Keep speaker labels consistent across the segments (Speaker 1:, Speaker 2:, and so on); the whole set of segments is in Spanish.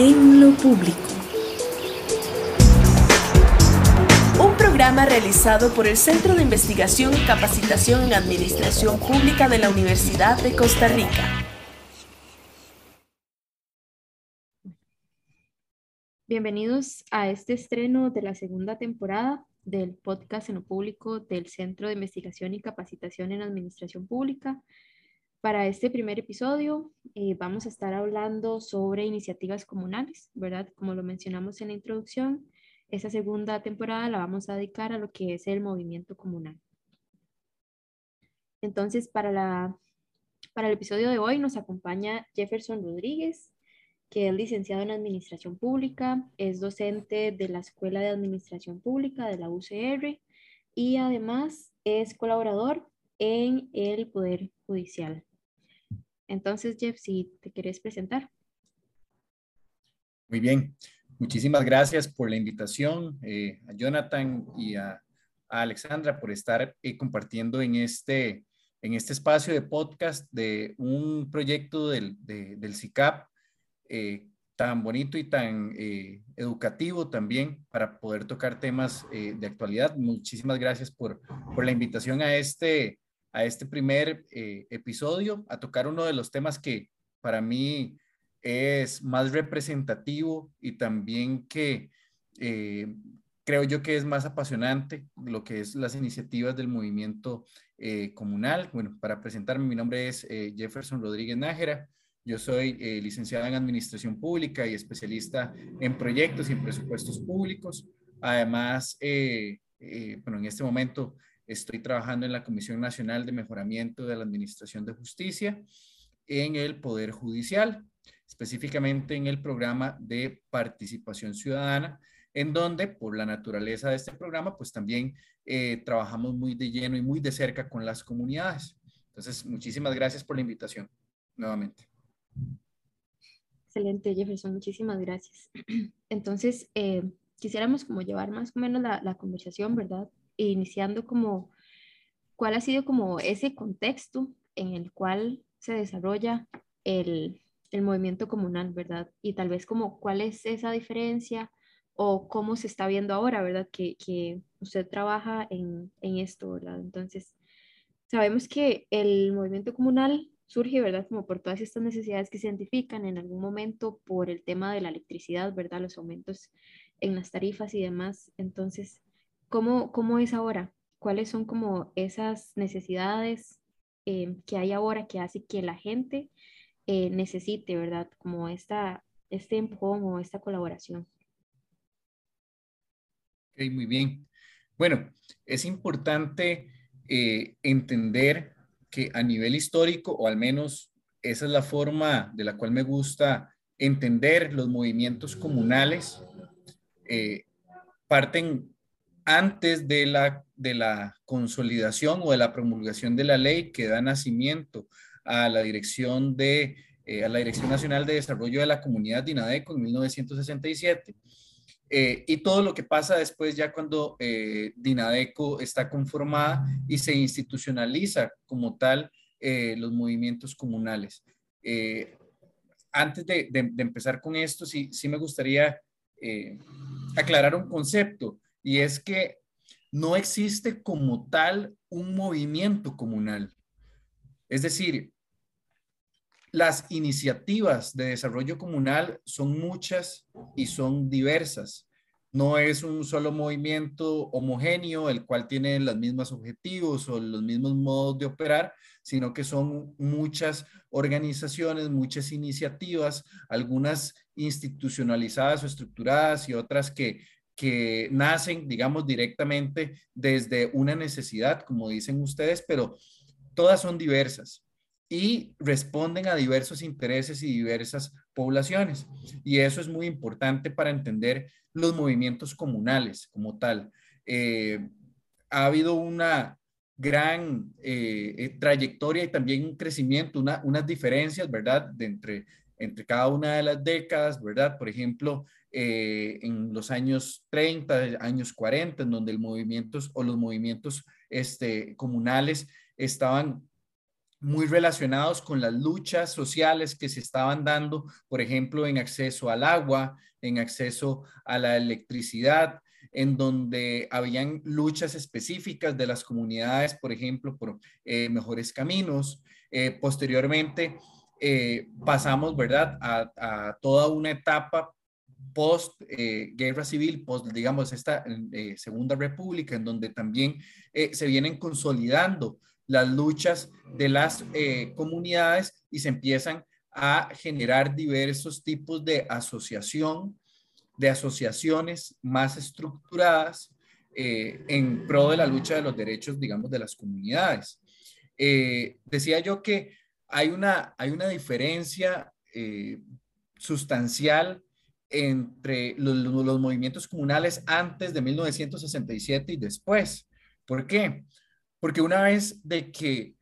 Speaker 1: en lo público. Un programa realizado por el Centro de Investigación y Capacitación en Administración Pública de la Universidad de Costa Rica.
Speaker 2: Bienvenidos a este estreno de la segunda temporada del podcast en lo público del Centro de Investigación y Capacitación en Administración Pública. Para este primer episodio eh, vamos a estar hablando sobre iniciativas comunales, ¿verdad? Como lo mencionamos en la introducción, esta segunda temporada la vamos a dedicar a lo que es el movimiento comunal. Entonces, para, la, para el episodio de hoy nos acompaña Jefferson Rodríguez, que es licenciado en Administración Pública, es docente de la Escuela de Administración Pública de la UCR y además es colaborador en el Poder Judicial. Entonces, Jeff, si te querés presentar.
Speaker 3: Muy bien, muchísimas gracias por la invitación eh, a Jonathan y a, Alexandra por estar eh, compartiendo en este, en este espacio de podcast de un proyecto del, del CICAP eh, tan bonito y tan educativo también para poder tocar temas de actualidad. Muchísimas gracias por, por, la invitación a este, a este primer episodio, a tocar uno de los temas que para mí es más representativo y también que creo yo que es más apasionante lo que es las iniciativas del movimiento comunal. Bueno, para presentarme, mi nombre es Jefferson Rodríguez Nájera. Yo soy eh, licenciada en Administración Pública y especialista en proyectos y en presupuestos públicos. Además, eh, eh, bueno, en este momento estoy trabajando en la Comisión Nacional de Mejoramiento de la Administración de Justicia en el Poder Judicial, específicamente en el programa de participación ciudadana, en donde por la naturaleza de este programa, pues también trabajamos muy de lleno y muy de cerca con las comunidades. Entonces, muchísimas gracias por la invitación nuevamente.
Speaker 2: Excelente, Jefferson, muchísimas gracias. Entonces, eh, quisiéramos como llevar más o menos la, la, conversación, ¿verdad? Iniciando como, ¿cuál ha sido como ese contexto en el cual se desarrolla el, el movimiento comunal, ¿verdad? Y tal vez como cuál es esa diferencia o cómo se está viendo ahora, ¿verdad? Que, que usted trabaja en, en esto. Entonces, sabemos que el movimiento comunal surge, ¿verdad? Como por todas estas necesidades que se identifican en algún momento por el tema de la electricidad, ¿verdad? Los aumentos en las tarifas y demás. Entonces, ¿cómo, cómo es ahora? ¿Cuáles son como esas necesidades eh, que hay ahora que hace que la gente eh, necesite, ¿verdad? Como esta, este empujón o esta colaboración.
Speaker 3: Ok, muy bien. Bueno, es importante eh, entender que a nivel histórico, o al menos esa es la forma de la cual me gusta entender los movimientos comunales, eh, parten antes de la, de la consolidación o de la promulgación de la ley que da nacimiento a la dirección de eh, a la Dirección Nacional de Desarrollo de la Comunidad de INADECO en 1967 eh, y todo lo que pasa después ya cuando eh, Dinadeco está conformada y se institucionaliza como tal eh, los movimientos comunales. antes de, empezar con esto, sí, sí me gustaría aclarar un concepto y es que no existe como tal un movimiento comunal. Es decir, las iniciativas de desarrollo comunal son muchas y son diversas. No es un solo movimiento homogéneo, el cual tiene los mismos objetivos o los mismos modos de operar, sino que son muchas organizaciones, muchas iniciativas, algunas institucionalizadas o estructuradas y otras que, que nacen, digamos, directamente desde una necesidad, como dicen ustedes, pero todas son diversas y responden a diversos intereses y diversas poblaciones. Y eso es muy importante para entender los movimientos comunales como tal. Eh, ha habido una gran eh, eh, trayectoria y también un crecimiento, una, unas diferencias, ¿verdad?, entre, entre cada una de las décadas, ¿verdad? Por ejemplo, en los años 30, años 40, en donde el movimientos o los movimientos este, comunales estaban muy relacionados con las luchas sociales que se estaban dando, por ejemplo, en acceso al agua, en acceso a la electricidad, en donde habían luchas específicas de las comunidades, por ejemplo, por eh, mejores caminos. Eh, posteriormente, eh, pasamos, ¿verdad?, a, toda una etapa post guerra civil, post, digamos, esta Segunda República, en donde también se vienen consolidando las luchas de las comunidades y se empiezan a generar diversos tipos de asociación de asociaciones más estructuradas eh, en pro de la lucha de los derechos, digamos, de las comunidades. Eh, decía yo que hay una, hay una diferencia eh, sustancial entre los, movimientos comunales antes de 1967 y después. ¿Por qué? Porque una vez de que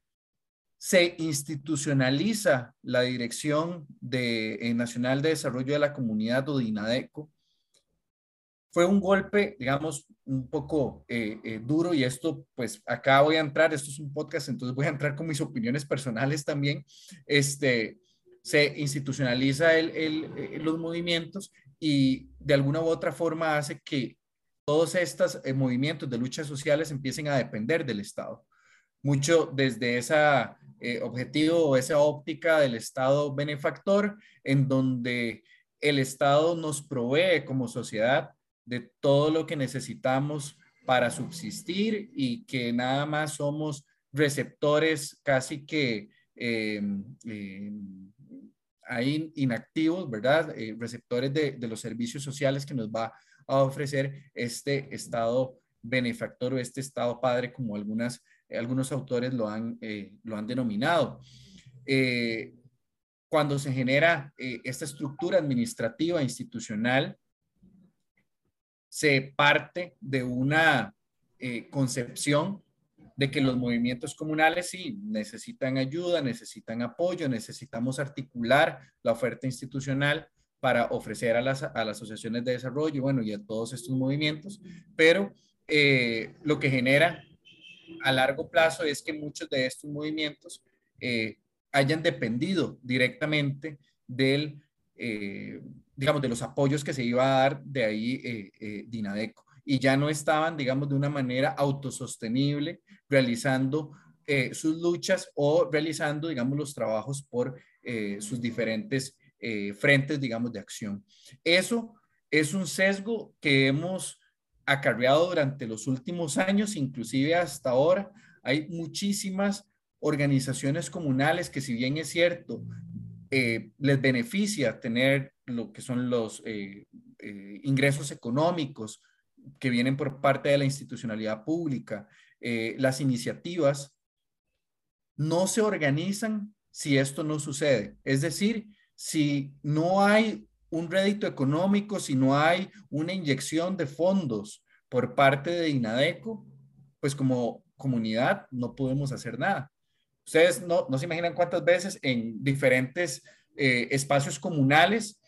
Speaker 3: se institucionaliza la Dirección de, Nacional de Desarrollo de la Comunidad o DINADECO, fue un golpe, digamos, un poco eh, eh, duro y esto, pues acá voy a entrar, esto es un podcast, entonces voy a entrar con mis opiniones personales también. Este, se institucionaliza el, el, eh, los movimientos y de alguna u otra forma hace que todos estos movimientos de luchas sociales empiecen a depender del Estado. Mucho desde ese objetivo o esa óptica del Estado benefactor, en donde el Estado nos provee como sociedad de todo lo que necesitamos para subsistir y que nada más somos receptores casi que eh, eh, ahí inactivos, ¿verdad? Eh, receptores de, los servicios sociales que nos va a ofrecer este Estado benefactor o este Estado padre, como algunas, algunos autores lo han, lo han denominado. cuando se genera esta estructura administrativa institucional, se parte de una eh, concepción de que los movimientos comunales sí necesitan ayuda, necesitan apoyo, necesitamos articular la oferta institucional para ofrecer a las, asociaciones de desarrollo, bueno, y a todos estos movimientos, pero eh, lo que genera a largo plazo es que muchos de estos movimientos eh, hayan dependido directamente del digamos, de los apoyos que se iba a dar de ahí eh, eh, Dinadeco. Y ya no estaban, digamos, de una manera autosostenible realizando eh, sus luchas o realizando, digamos, los trabajos por sus diferentes frentes, digamos, de acción. Eso es un sesgo que hemos acarreado durante los últimos años, inclusive hasta ahora. Hay muchísimas organizaciones comunales que si bien es cierto, les beneficia tener lo que son los eh, eh, ingresos económicos que vienen por parte de la institucionalidad pública, eh, las iniciativas, no se organizan si esto no sucede. Es decir, si no hay un rédito económico, si no hay una inyección de fondos por parte de INADECO, pues como comunidad no podemos hacer nada. Ustedes no, no se imaginan cuántas veces en diferentes espacios comunales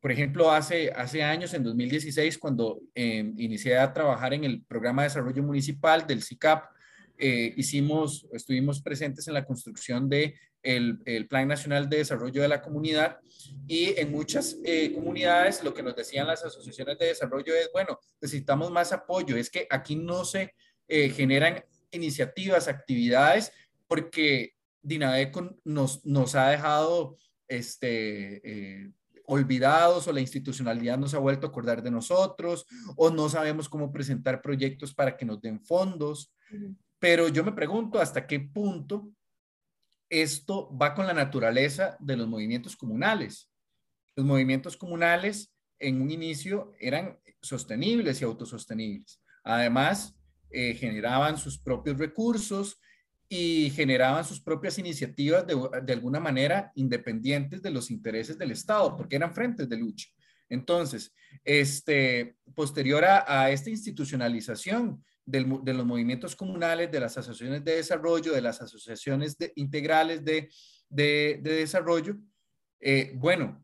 Speaker 3: por ejemplo, hace, hace años, en 2016, cuando eh, inicié a trabajar en el programa de desarrollo municipal del CICAP, eh, hicimos, estuvimos presentes en la construcción de el, Plan Nacional de Desarrollo de la Comunidad y en muchas eh, comunidades lo que nos decían las asociaciones de desarrollo es, bueno, necesitamos más apoyo, es que aquí no se generan iniciativas, actividades, porque Dinadeco nos, nos ha dejado este, olvidados o la institucionalidad no se ha vuelto a acordar de nosotros o no sabemos cómo presentar proyectos para que nos den fondos. Pero yo me pregunto hasta qué punto esto va con la naturaleza de los movimientos comunales. Los movimientos comunales en un inicio eran sostenibles y autosostenibles. Además, eh, generaban sus propios recursos, y generaban sus propias iniciativas de, alguna manera independientes de los intereses del Estado, porque eran frentes de lucha. Entonces, este, posterior a, esta institucionalización de los movimientos comunales, de las asociaciones de desarrollo, de las asociaciones integrales de, desarrollo, eh, bueno,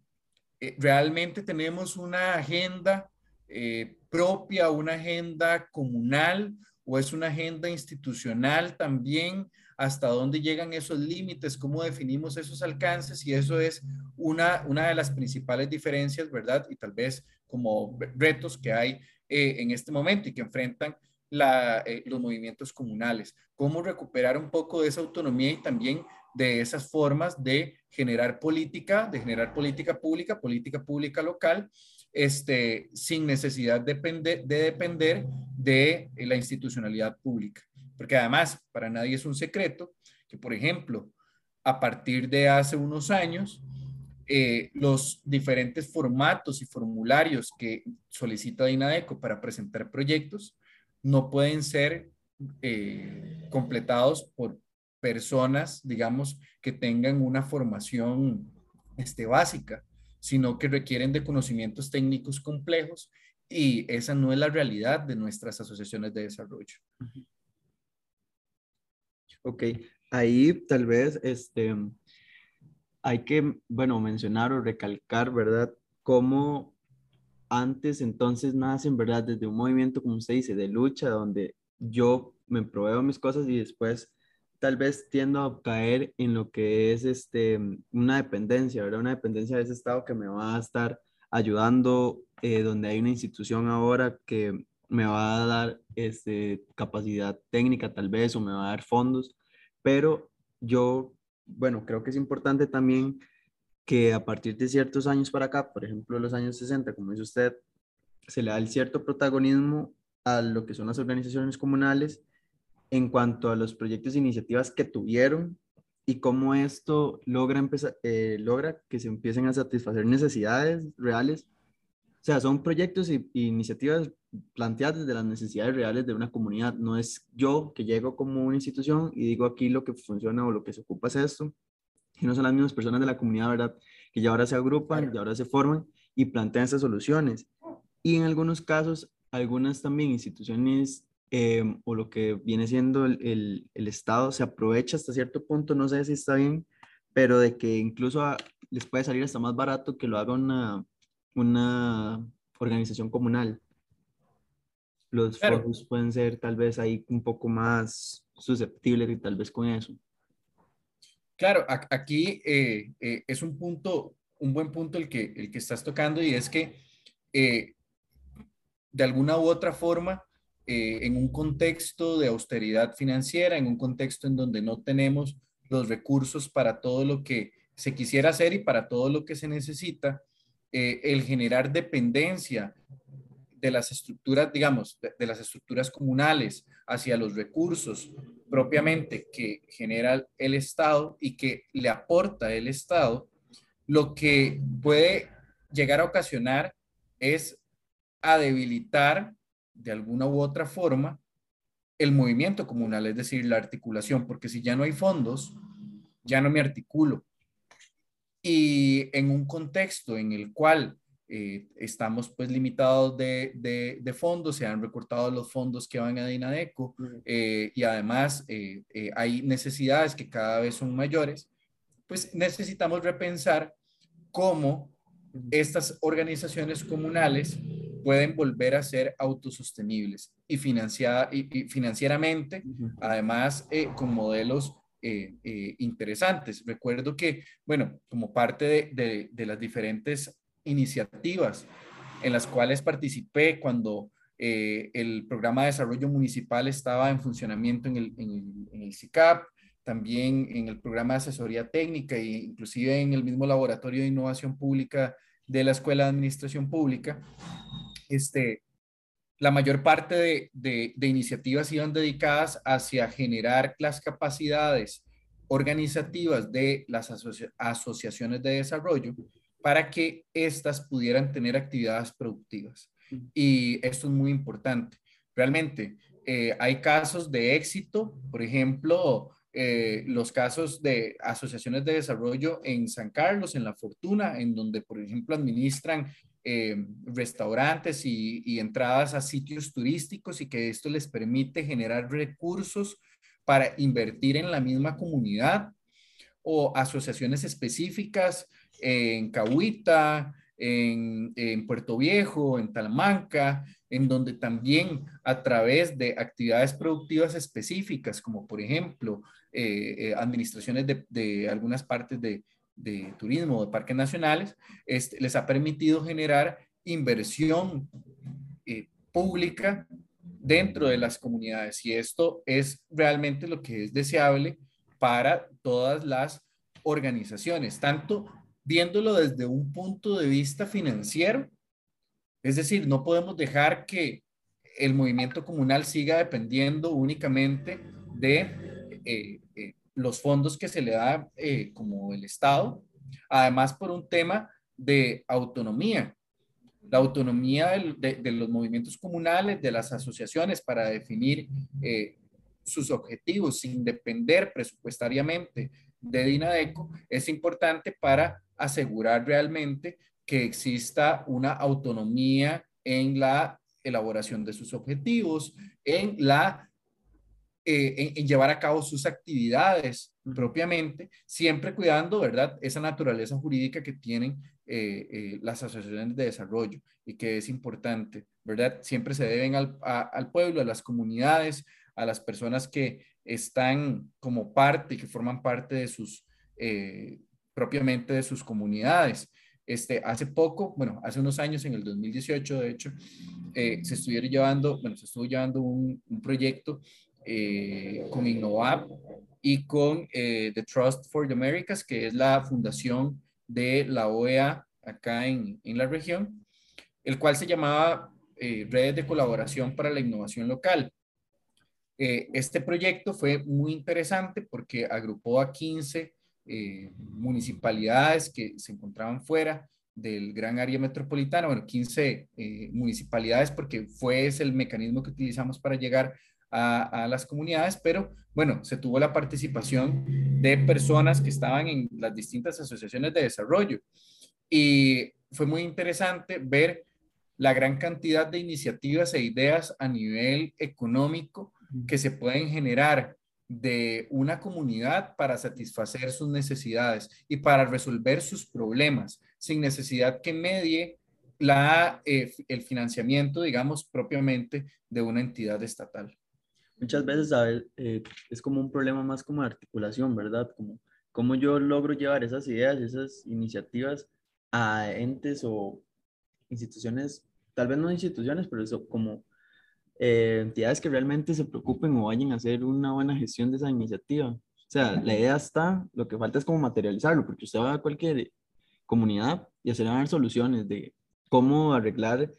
Speaker 3: eh, realmente tenemos una agenda eh, propia, una agenda comunal, o es una agenda institucional también hasta dónde llegan esos límites, cómo definimos esos alcances y eso es una, una de las principales diferencias, ¿verdad? Y tal vez como retos que hay eh, en este momento y que enfrentan eh, los movimientos comunales. Cómo recuperar un poco de esa autonomía y también de esas formas de generar política, de generar política pública, política pública local, este, sin necesidad de depender de la institucionalidad pública. Porque además, para nadie es un secreto que, por ejemplo, a partir de hace unos años, eh, los diferentes formatos y formularios que solicita INADECO para presentar proyectos no pueden ser eh, completados por personas, digamos, que tengan una formación este, básica, sino que requieren de conocimientos técnicos complejos y esa no es la realidad de nuestras asociaciones de desarrollo.
Speaker 4: Ok, ahí tal vez este, hay que, bueno, mencionar o recalcar, ¿verdad? Cómo antes entonces nacen, ¿verdad? Desde un movimiento, como usted dice, de lucha, donde yo me proveo mis cosas y después tal vez tiendo a caer en lo que es este, una dependencia, ¿verdad? Una dependencia de ese Estado que me va a estar ayudando, eh, donde hay una institución ahora que me va a dar este, capacidad técnica tal vez o me va a dar fondos, pero yo bueno, creo que es importante también que a partir de ciertos años para acá, por ejemplo los años 60, como dice usted, se le da el cierto protagonismo a lo que son las organizaciones comunales en cuanto a los proyectos e iniciativas que tuvieron y cómo esto logra, empezar, eh, logra que se empiecen a satisfacer necesidades reales. O sea, son proyectos e iniciativas planteadas desde las necesidades reales de una comunidad. No es yo que llego como una institución y digo aquí lo que funciona o lo que se ocupa es esto, y no son las mismas personas de la comunidad, ¿verdad? Que ya ahora se agrupan, ya ahora se forman y plantean esas soluciones. Y en algunos casos, algunas también instituciones em, o lo que viene siendo el, el, Estado se aprovecha hasta cierto punto, no sé si está bien, pero de que incluso les puede salir hasta más barato que lo haga una, una organización comunal los fondos pueden ser tal vez ahí un poco más susceptibles y tal vez con eso.
Speaker 3: Claro, aquí eh, eh, es un punto, un buen punto el que, el que estás tocando y es que eh, de alguna u otra forma, en un contexto de austeridad financiera, en un contexto en donde no tenemos los recursos para todo lo que se quisiera hacer y para todo lo que se necesita, el generar dependencia de las estructuras, digamos, de, las estructuras comunales hacia los recursos propiamente que genera el Estado y que le aporta el Estado, lo que puede llegar a ocasionar es a debilitar de alguna u otra forma el movimiento comunal, es decir, la articulación, porque si ya no hay fondos, ya no me articulo. Y en un contexto en el cual eh, estamos pues limitados de, de, fondos, se han recortado los fondos que van a Dinadeco eh, y además eh, hay necesidades que cada vez son mayores, pues necesitamos repensar cómo estas organizaciones comunales pueden volver a ser autosostenibles y, financiada, y, financieramente, además con modelos interesantes. Recuerdo que, bueno, como parte de, de, de, las diferentes iniciativas en las cuales participé cuando eh, el programa de desarrollo municipal estaba en funcionamiento en el, en, el, CICAP, también en el programa de asesoría técnica e inclusive en el mismo laboratorio de innovación pública de la Escuela de Administración Pública. Este, la mayor parte de, de, de iniciativas iban dedicadas hacia generar las capacidades organizativas de las asociaciones de desarrollo para que éstas pudieran tener actividades productivas. Y esto es muy importante. Realmente, eh, hay casos de éxito, por ejemplo, eh, los casos de asociaciones de desarrollo en San Carlos, en La Fortuna, en donde, por ejemplo, administran eh, restaurantes y, entradas a sitios turísticos y que esto les permite generar recursos para invertir en la misma comunidad o asociaciones específicas en Cahuita, en, Puerto Viejo, en Talamanca, en donde también a través de actividades productivas específicas, como por ejemplo eh, administraciones de, de, algunas partes de, de turismo, de parques nacionales, este, les ha permitido generar inversión pública dentro de las comunidades. Y esto es realmente lo que es deseable para todas las organizaciones, tanto viéndolo desde un punto de vista financiero, es decir, no podemos dejar que el movimiento comunal siga dependiendo únicamente de eh, eh, los fondos que se le da eh, como el Estado, además por un tema de autonomía. La autonomía de, los movimientos comunales, de las asociaciones para definir eh, sus objetivos sin depender presupuestariamente de DINADECO es importante para asegurar realmente que exista una autonomía en la elaboración de sus objetivos, en la eh, en, llevar a cabo sus actividades propiamente, siempre cuidando, ¿verdad?, esa naturaleza jurídica que tienen eh, eh, las asociaciones de desarrollo y que es importante, ¿verdad? Siempre se deben al, al, pueblo, a las comunidades, a las personas que están como parte, que forman parte de sus, eh, propiamente de sus comunidades. Este, hace poco, bueno, hace unos años, en el 2018, de hecho, se estuvieron llevando, bueno, se estuvo llevando un, un proyecto con Innovap y con The Trust for the Americas, que es la fundación de la OEA acá en, en la región, el cual se llamaba eh, Redes de Colaboración para la Innovación Local. Eh, este proyecto fue muy interesante porque agrupó a 15 eh, municipalidades que se encontraban fuera del gran área metropolitana, bueno, 15 municipalidades porque fue ese el mecanismo que utilizamos para llegar a, las comunidades, pero bueno, se tuvo la participación de personas que estaban en las distintas asociaciones de desarrollo. Y fue muy interesante ver la gran cantidad de iniciativas e ideas a nivel económico que se pueden generar de una comunidad para satisfacer sus necesidades y para resolver sus problemas sin necesidad que medie la, eh, el financiamiento, digamos, propiamente de una entidad estatal
Speaker 4: muchas veces eh, es como un problema más como de articulación, ¿verdad? Como cómo yo logro llevar esas ideas, esas iniciativas a entes o instituciones, tal vez no instituciones, pero eso como eh, entidades que realmente se preocupen o vayan a hacer una buena gestión de esa iniciativa. O sea, la idea está, lo que falta es como materializarlo, porque usted va a cualquier comunidad y dar soluciones de cómo arreglar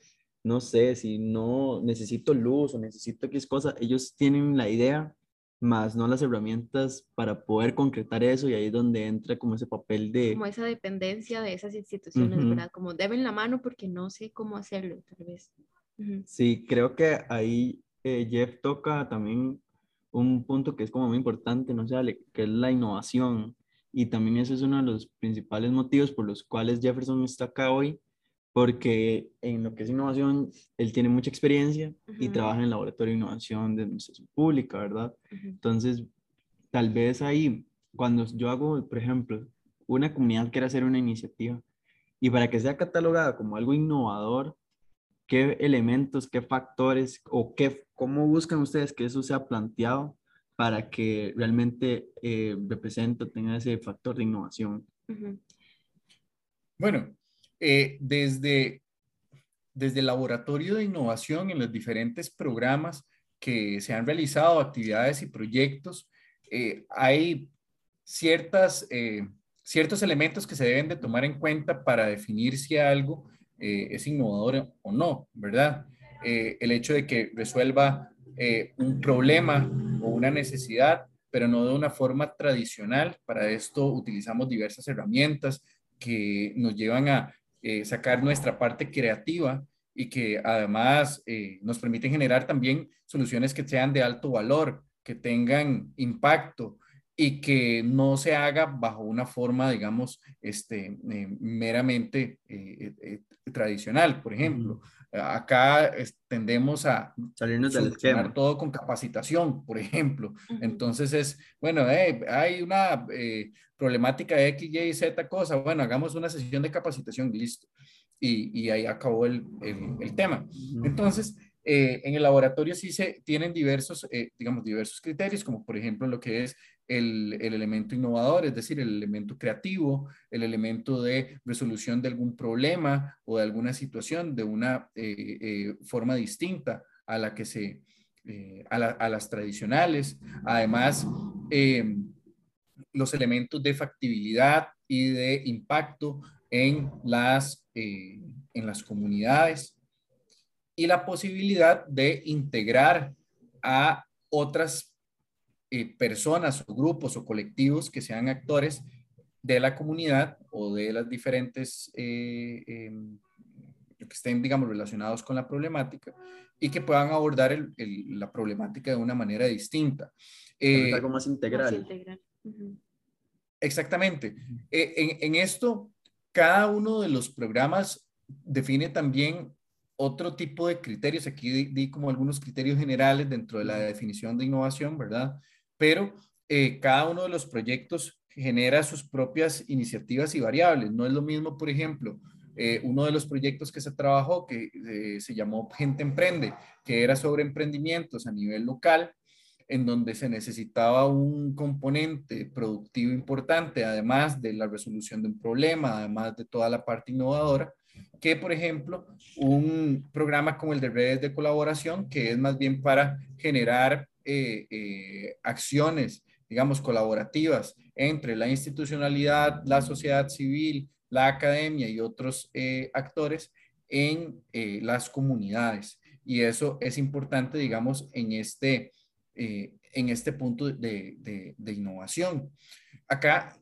Speaker 4: no sé, si no necesito luz o necesito X cosa, ellos tienen la idea, más no las herramientas para poder concretar eso y ahí es donde entra como ese papel de...
Speaker 2: Como esa dependencia de esas instituciones, ¿verdad? Como deben la mano porque no sé cómo hacerlo, tal vez.
Speaker 4: Sí, creo que ahí eh, Jeff toca también un punto que es como muy importante, ¿no? sé, que es la innovación. Y también eso es uno de los principales motivos por los cuales Jefferson está acá hoy, porque en lo que es innovación, él tiene mucha experiencia y trabaja en el laboratorio de innovación de administración pública, ¿verdad? Entonces, tal vez ahí, cuando yo hago, por ejemplo, una comunidad quiere hacer una iniciativa y para que sea catalogada como algo innovador, ¿qué elementos, qué factores o qué, cómo buscan ustedes que eso sea planteado para que realmente eh, represente, tenga ese factor de innovación?
Speaker 3: Bueno, eh, desde, desde el laboratorio de innovación en los diferentes programas que se han realizado, actividades y proyectos, eh, hay ciertas, eh, ciertos elementos que se deben de tomar en cuenta para definir si algo es innovador o no, ¿verdad? el hecho de que resuelva un problema o una necesidad, pero no de una forma tradicional. Para esto utilizamos diversas herramientas que nos llevan a eh, sacar nuestra parte creativa y que además eh, nos permiten generar también soluciones que sean de alto valor, que tengan impacto y que no se haga bajo una forma, digamos, este, eh, meramente tradicional, por ejemplo. Acá tendemos a
Speaker 4: salirnos del esquema.
Speaker 3: todo con capacitación, por ejemplo. Entonces es, bueno, hay una problemática de X, Y, Z cosa, bueno, hagamos una sesión de capacitación, listo. y, y ahí acabó el, el, tema. Entonces, eh, en el laboratorio sí se tienen diversos, eh, digamos, diversos criterios, como por ejemplo lo que es el, el, elemento innovador, es decir, el elemento creativo, el elemento de resolución de algún problema o de alguna situación de una eh, forma distinta a la que se, a, a, las tradicionales. Además, los elementos de factibilidad y de impacto en las, en las comunidades y la posibilidad de integrar a otras eh, personas o grupos o colectivos que sean actores de la comunidad o de las diferentes eh, em, que estén, digamos, relacionados con la problemática y que puedan abordar la problemática de una manera distinta.
Speaker 4: Eh, algo más integral.
Speaker 3: Exactamente. en, en esto, cada uno de los programas define también otro tipo de criterios, aquí di, como algunos criterios generales dentro de la definición de innovación, ¿verdad? Pero eh, cada uno de los proyectos genera sus propias iniciativas y variables. No es lo mismo, por ejemplo, eh, uno de los proyectos que se trabajó, que eh, se llamó Gente Emprende, que era sobre emprendimientos a nivel local, en donde se necesitaba un componente productivo importante, además de la resolución de un problema, además de toda la parte innovadora que, por ejemplo, un programa como el de redes de colaboración, que es más bien para generar eh, eh, acciones, digamos, colaborativas entre la institucionalidad, la sociedad civil, la academia y otros eh, actores en las comunidades. Y eso es importante, digamos, en este, en este punto de, de, innovación. Acá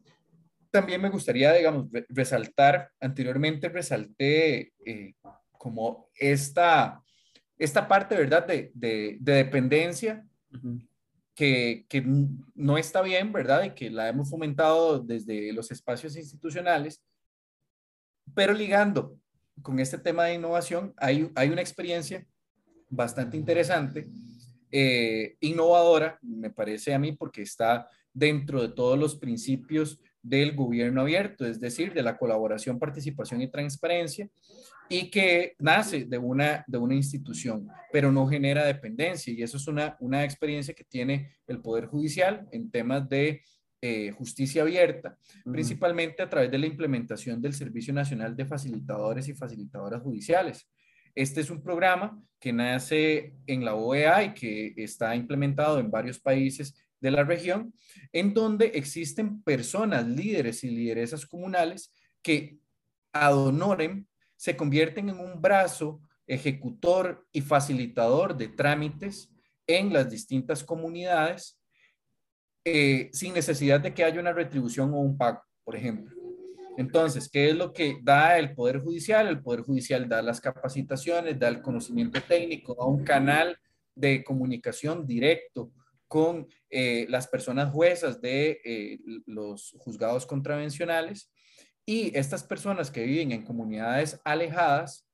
Speaker 3: también me gustaría, digamos, resaltar, anteriormente resalté eh, como esta, esta parte, ¿verdad?, de, de, dependencia que, no está bien, ¿verdad?, y que la hemos fomentado desde los espacios institucionales, pero ligando con este tema de innovación, hay, hay una experiencia bastante interesante, eh, innovadora, me parece a mí, porque está dentro de todos los principios del gobierno abierto, es decir, de la colaboración, participación y transparencia, y que nace de una, de una institución, pero no genera dependencia. Y eso es una, una experiencia que tiene el Poder Judicial en temas de eh, justicia abierta, principalmente a través de la implementación del Servicio Nacional de Facilitadores y Facilitadoras Judiciales. Este es un programa que nace en la OEA y que está implementado en varios países de la región, en donde existen personas, líderes y lideresas comunales que ad honorem se convierten en un brazo ejecutor y facilitador de trámites en las distintas comunidades eh, sin necesidad de que haya una retribución o un pago, por ejemplo. Entonces, ¿qué es lo que da el Poder Judicial? El Poder Judicial da las capacitaciones, da el conocimiento técnico, da un canal de comunicación directo con eh, las personas juezas de eh, los juzgados contravencionales y estas personas que viven en comunidades alejadas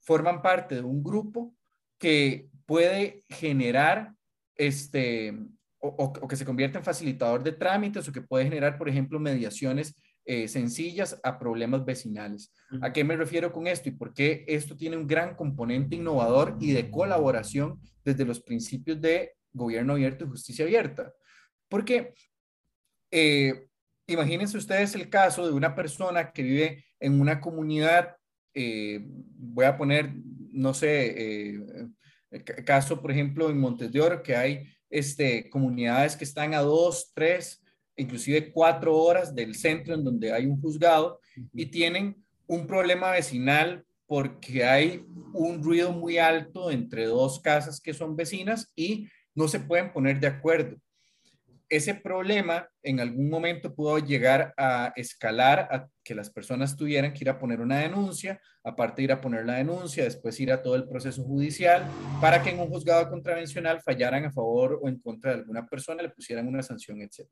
Speaker 3: forman parte de un grupo que puede generar este o, que se convierte en facilitador de trámites o que puede generar, por ejemplo, mediaciones eh, sencillas a problemas vecinales. ¿A qué me refiero con esto y por qué esto tiene un gran componente innovador y de colaboración desde los principios de gobierno abierto y justicia abierta. Porque eh, imagínense ustedes el caso de una persona que vive en una comunidad, eh, voy a poner, no sé, eh, caso, por ejemplo, en Montes de Oro, que hay este, comunidades que están a dos, tres, inclusive cuatro horas del centro en donde hay un juzgado y tienen un problema vecinal porque hay un ruido muy alto entre dos casas que son vecinas y no se pueden poner de acuerdo. Ese problema en algún momento pudo llegar a escalar a que las personas tuvieran que ir a poner una denuncia, aparte de ir a poner la denuncia, después ir a todo el proceso judicial, para que en un juzgado contravencional fallaran a favor o en contra de alguna persona, le pusieran una sanción, etc.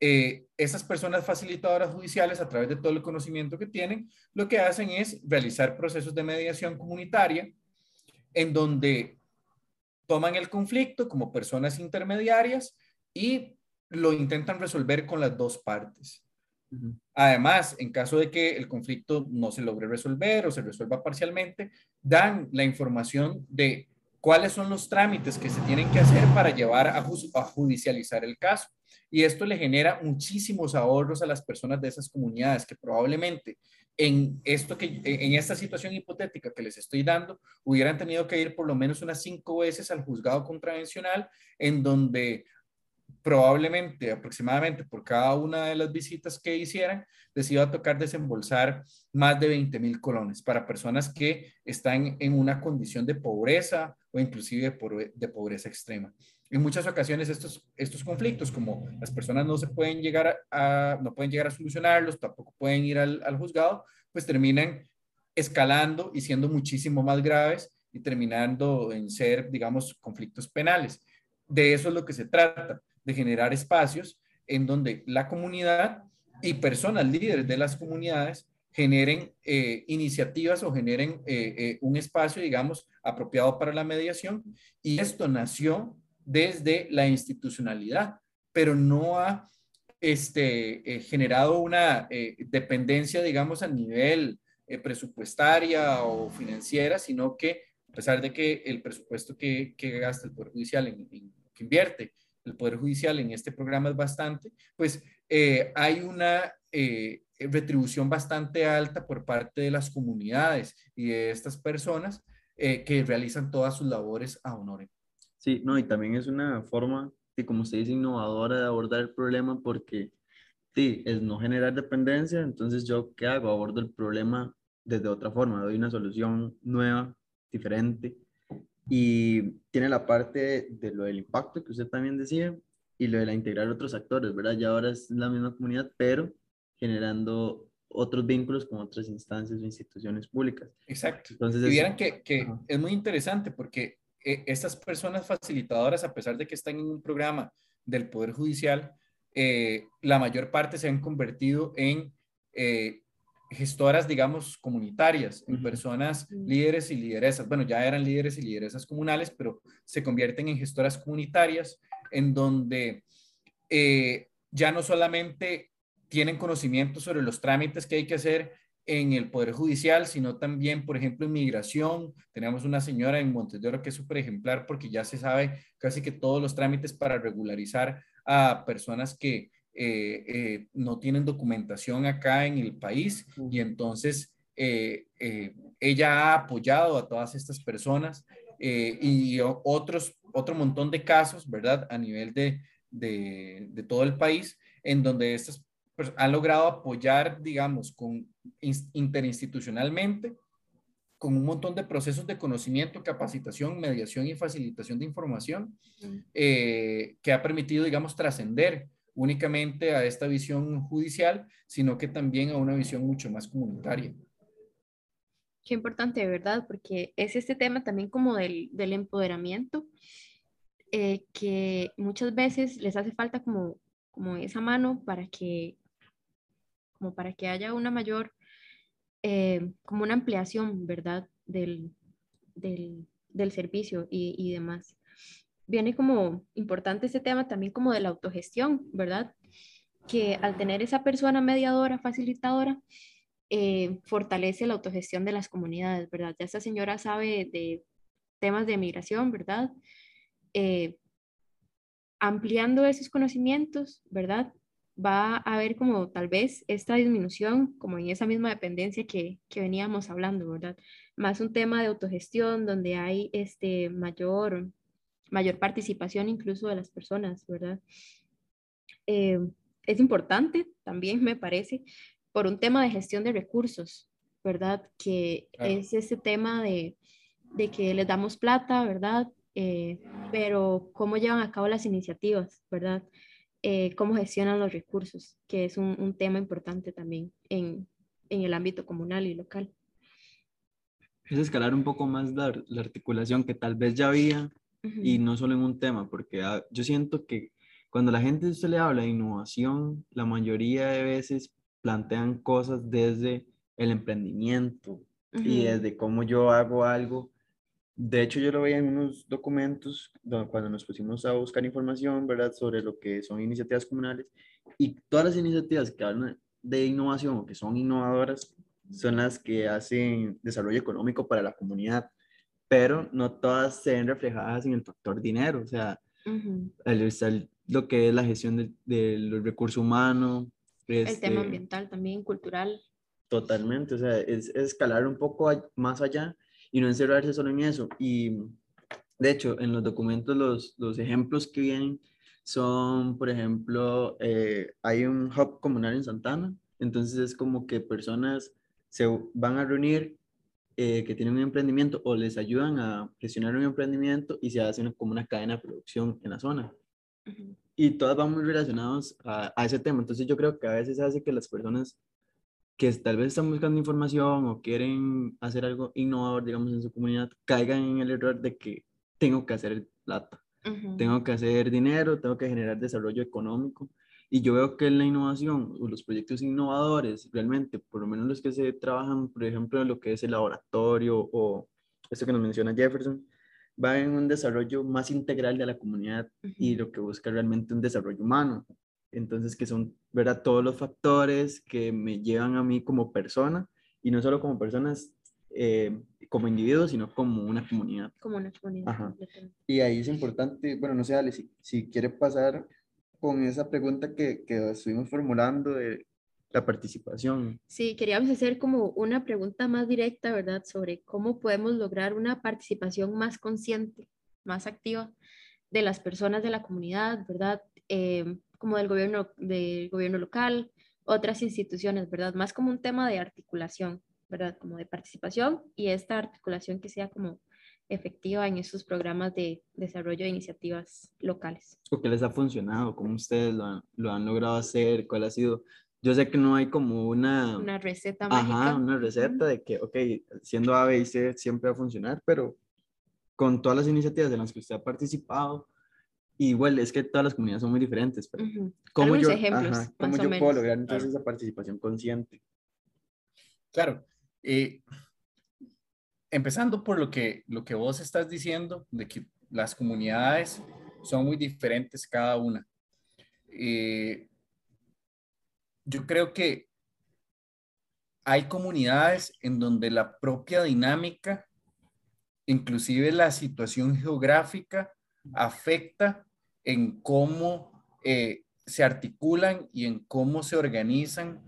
Speaker 3: Eh, esas personas facilitadoras judiciales, a través de todo el conocimiento que tienen, lo que hacen es realizar procesos de mediación comunitaria en donde toman el conflicto como personas intermediarias y lo intentan resolver con las dos partes. Además, en caso de que el conflicto no se logre resolver o se resuelva parcialmente, dan la información de cuáles son los trámites que se tienen que hacer para llevar a, judicializar el caso. Y esto le genera muchísimos ahorros a las personas de esas comunidades que probablemente en, esto que, en esta situación hipotética que les estoy dando, hubieran tenido que ir por lo menos unas cinco veces al juzgado contravencional, en donde probablemente aproximadamente por cada una de las visitas que hicieran, les iba a tocar desembolsar más de 20 mil colones para personas que están en una condición de pobreza o inclusive de pobreza extrema. En muchas ocasiones estos, estos conflictos, como las personas no se pueden llegar a, no pueden llegar a solucionarlos, tampoco pueden ir al, al juzgado, pues terminan escalando y siendo muchísimo más graves y terminando en ser, digamos, conflictos penales. De eso es lo que se trata de generar espacios en donde la comunidad y personas líderes de las comunidades generen eh, iniciativas o generen eh, eh, un espacio, digamos, apropiado para la mediación. Y esto nació desde la institucionalidad, pero no ha este, generado una dependencia, digamos, a nivel presupuestaria o financiera, sino que a pesar de que el presupuesto que, que gasta el Poder Judicial en, que invierte el Poder Judicial en este programa es bastante, pues eh, hay una eh, retribución bastante alta por parte de las comunidades y de estas personas eh, que realizan todas sus labores a honor.
Speaker 4: Sí, no, y también es una forma, de, como se dice, innovadora de abordar el problema porque sí, es no generar dependencia, entonces yo, ¿qué hago? Abordo el problema desde otra forma, doy una solución nueva, diferente, y tiene la parte de lo del impacto que usted también decía y lo de la integrar otros actores, ¿verdad? Ya ahora es la misma comunidad, pero generando otros vínculos con otras instancias o instituciones públicas.
Speaker 3: Exacto. Entonces, y vieran que, que es muy interesante porque eh, estas personas facilitadoras, a pesar de que están en un programa del Poder Judicial, eh, la mayor parte se han convertido en eh, gestoras, digamos, comunitarias, en personas líderes y lideresas. Bueno, ya eran líderes y lideresas comunales, pero se convierten en gestoras comunitarias en donde eh, ya no solamente tienen conocimiento sobre los trámites que hay que hacer en el Poder Judicial, sino también, por ejemplo, en migración. Tenemos una señora en Montes de Oro que es súper ejemplar porque ya se sabe casi que todos los trámites para regularizar a personas que eh, eh, no tienen documentación acá en el país y entonces eh, ella ha apoyado a todas estas personas y otros, otro montón de casos, ¿verdad? A nivel de, de, de todo el país, en donde estas han logrado apoyar, digamos, con, interinstitucionalmente, con un montón de procesos de conocimiento, capacitación, mediación y facilitación de información, que ha permitido, digamos, trascender únicamente a esta visión judicial, sino que también a una visión mucho más comunitaria.
Speaker 2: Qué importante, ¿verdad? Porque es este tema también como del, del empoderamiento, eh, que muchas veces les hace falta como, como esa mano para que, como para que haya una mayor, eh, como una ampliación, ¿verdad? Del, del, del servicio y, y demás viene como importante este tema también como de la autogestión, ¿verdad? Que al tener esa persona mediadora, facilitadora, eh, fortalece la autogestión de las comunidades, ¿verdad? Ya esta señora sabe de temas de migración, ¿verdad? Eh, ampliando esos conocimientos, ¿verdad? Va a haber como tal vez esta disminución, como en esa misma dependencia que, que veníamos hablando, ¿verdad? Más un tema de autogestión donde hay este mayor mayor participación incluso de las personas, ¿verdad? Eh, es importante también, me parece, por un tema de gestión de recursos, ¿verdad? Que es ese tema de, de, que les damos plata, ¿verdad? Eh, pero cómo llevan a cabo las iniciativas, ¿verdad? Eh, cómo gestionan los recursos, que es un, un tema importante también en, en, el ámbito comunal y local.
Speaker 4: Es escalar un poco más la, la articulación que tal vez ya había y no solo en un tema, porque ah, yo siento que cuando la gente se le habla de innovación, la mayoría de veces plantean cosas desde el emprendimiento y desde cómo yo hago algo. De hecho, yo lo veía en unos documentos cuando nos pusimos a buscar información, ¿verdad?, sobre lo que son iniciativas comunales y todas las iniciativas que hablan de innovación o que son innovadoras son las que hacen desarrollo económico para la comunidad, pero no todas se ven reflejadas en el factor dinero, o sea, el, lo que es la gestión de, de los recursos humanos.
Speaker 2: el tema este, ambiental también, cultural.
Speaker 4: Totalmente, o sea, es, escalar un poco más allá y no encerrarse solo en eso. Y de hecho, en los documentos los, los ejemplos que vienen son, por ejemplo, eh, hay un hub comunal en Santana, entonces es como que personas se van a reunir eh, que tienen un emprendimiento o les ayudan a gestionar un emprendimiento y se hace como una cadena de producción en la zona. Y todas van muy relacionados a, a, ese tema. Entonces yo creo que a veces hace que las personas que tal vez están buscando información o quieren hacer algo innovador, digamos, en su comunidad, caigan en el error de que tengo que hacer plata. Tengo que hacer dinero, tengo que generar desarrollo económico. Y yo veo que la innovación o los proyectos innovadores, realmente, por lo menos los que se trabajan, por ejemplo, en lo que es el laboratorio o esto que nos menciona Jefferson, va en un desarrollo más integral de la comunidad y lo que busca realmente un desarrollo humano. Entonces, que son, ¿verdad? Todos los factores que me llevan a mí como persona y no solo como personas, eh, como individuos, sino como una comunidad.
Speaker 2: Como una comunidad.
Speaker 4: Ajá. Y ahí es importante, bueno, no sé, Ale, si, si quiere pasar con esa pregunta que, que estuvimos formulando de la participación.
Speaker 2: Sí, queríamos hacer como una pregunta más directa, ¿verdad? Sobre cómo podemos lograr una participación más consciente, más activa de las personas de la comunidad, ¿verdad? Eh, como del gobierno, del gobierno local, otras instituciones, ¿verdad? Más como un tema de articulación. ¿verdad? Como de participación y esta articulación que sea como efectiva en estos programas de desarrollo de iniciativas locales.
Speaker 4: ¿O qué les ha funcionado? ¿Cómo ustedes lo han, lo han logrado hacer? ¿Cuál ha sido? Yo sé que no hay como una...
Speaker 2: Una receta
Speaker 4: Ajá, mágica. una receta de que, ok, siendo A, B y C siempre va a funcionar, pero con todas las iniciativas en las que usted ha participado, igual es que todas las comunidades son muy diferentes, pero ¿cómo yo,
Speaker 2: ejemplos,
Speaker 4: ¿cómo yo puedo lograr entonces esa participación consciente?
Speaker 3: Claro, eh, empezando por lo que, lo que vos estás diciendo, de que las comunidades son muy diferentes cada una. Eh, yo creo que hay comunidades en donde la propia dinámica, inclusive la situación geográfica, afecta en cómo eh, se articulan y en cómo se organizan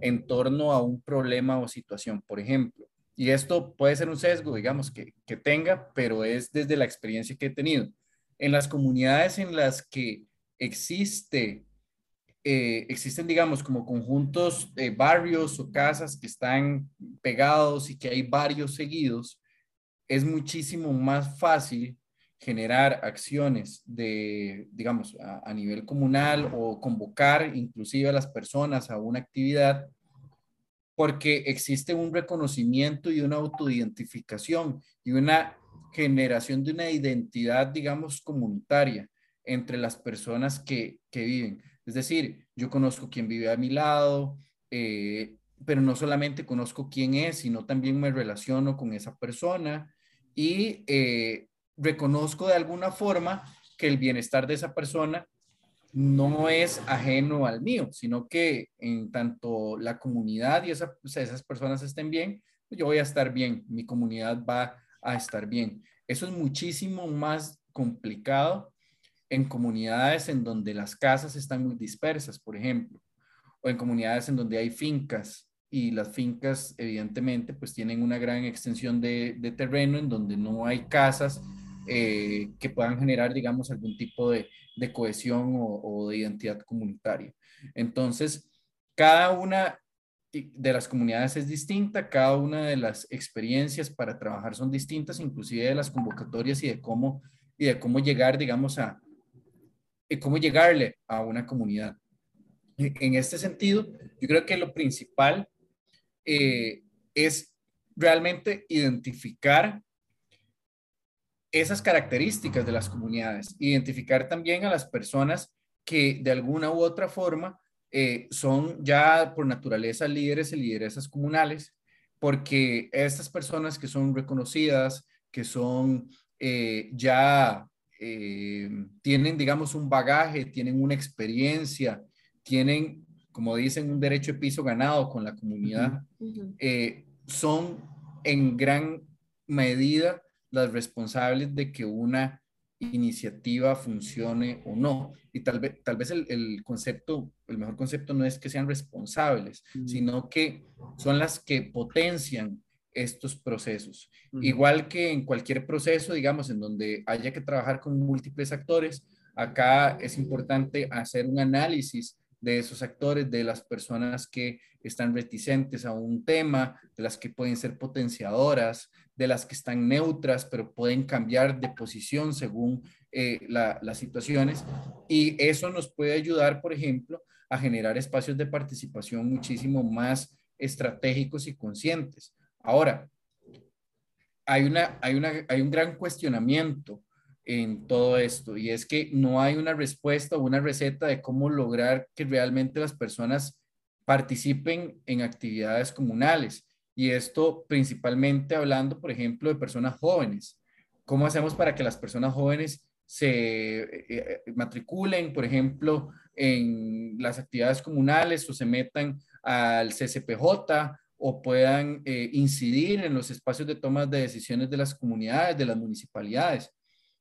Speaker 3: en torno a un problema o situación, por ejemplo. Y esto puede ser un sesgo, digamos, que, tenga, pero es desde la experiencia que he tenido. En las comunidades en las que existe, eh, existen, digamos, como conjuntos, de barrios o casas que están pegados y que hay varios seguidos, es muchísimo más fácil generar acciones de, digamos, a, nivel comunal o convocar inclusive a las personas a una actividad, porque existe un reconocimiento y una autoidentificación y una generación de una identidad, digamos, comunitaria entre las personas que, viven. Es decir, yo conozco quién vive a mi lado, eh, pero no solamente conozco quién es, sino también me relaciono con esa persona y eh, reconozco de alguna forma que el bienestar de esa persona no es ajeno al mío, sino que en tanto la comunidad y esas personas estén bien, yo voy a estar bien, mi comunidad va a estar bien. Eso es muchísimo más complicado en comunidades en donde las casas están muy dispersas, por ejemplo, o en comunidades en donde hay fincas y las fincas evidentemente pues tienen una gran extensión de, de terreno en donde no hay casas eh, que puedan generar, digamos, algún tipo de, cohesión o, de identidad comunitaria. Entonces, cada una de las comunidades es distinta, cada una de las experiencias para trabajar son distintas, inclusive de las convocatorias y de cómo, y de cómo llegar, digamos, a cómo llegarle a una comunidad. En este sentido, yo creo que lo principal eh, es realmente identificar esas características de las comunidades, identificar también a las personas que de alguna u otra forma eh, son ya por naturaleza líderes y lideresas comunales, porque estas personas que son reconocidas, que son eh, ya, eh, tienen, digamos, un bagaje, tienen una experiencia, tienen como dicen, un derecho de piso ganado con la comunidad, son en gran medida las responsables de que una iniciativa funcione o no. Y tal vez, tal vez el, concepto, el mejor concepto no es que sean responsables, sino que son las que potencian estos procesos. Igual que en cualquier proceso, digamos, en donde haya que trabajar con múltiples actores, acá es importante hacer un análisis de esos actores, de las personas que están reticentes a un tema, de las que pueden ser potenciadoras, de las que están neutras, pero pueden cambiar de posición según eh, las situaciones. Y eso nos puede ayudar, por ejemplo, a generar espacios de participación muchísimo más estratégicos y conscientes. Ahora, hay, una, hay, una, hay un gran cuestionamiento en todo esto y es que no hay una respuesta o una receta de cómo lograr que realmente las personas participen en actividades comunales. Y esto principalmente hablando, por ejemplo, de personas jóvenes. ¿Cómo hacemos para que las personas jóvenes se eh, eh, matriculen, por ejemplo, en las actividades comunales o se metan al CCPJ o puedan eh, incidir en los espacios de toma de decisiones de las comunidades, de las municipalidades?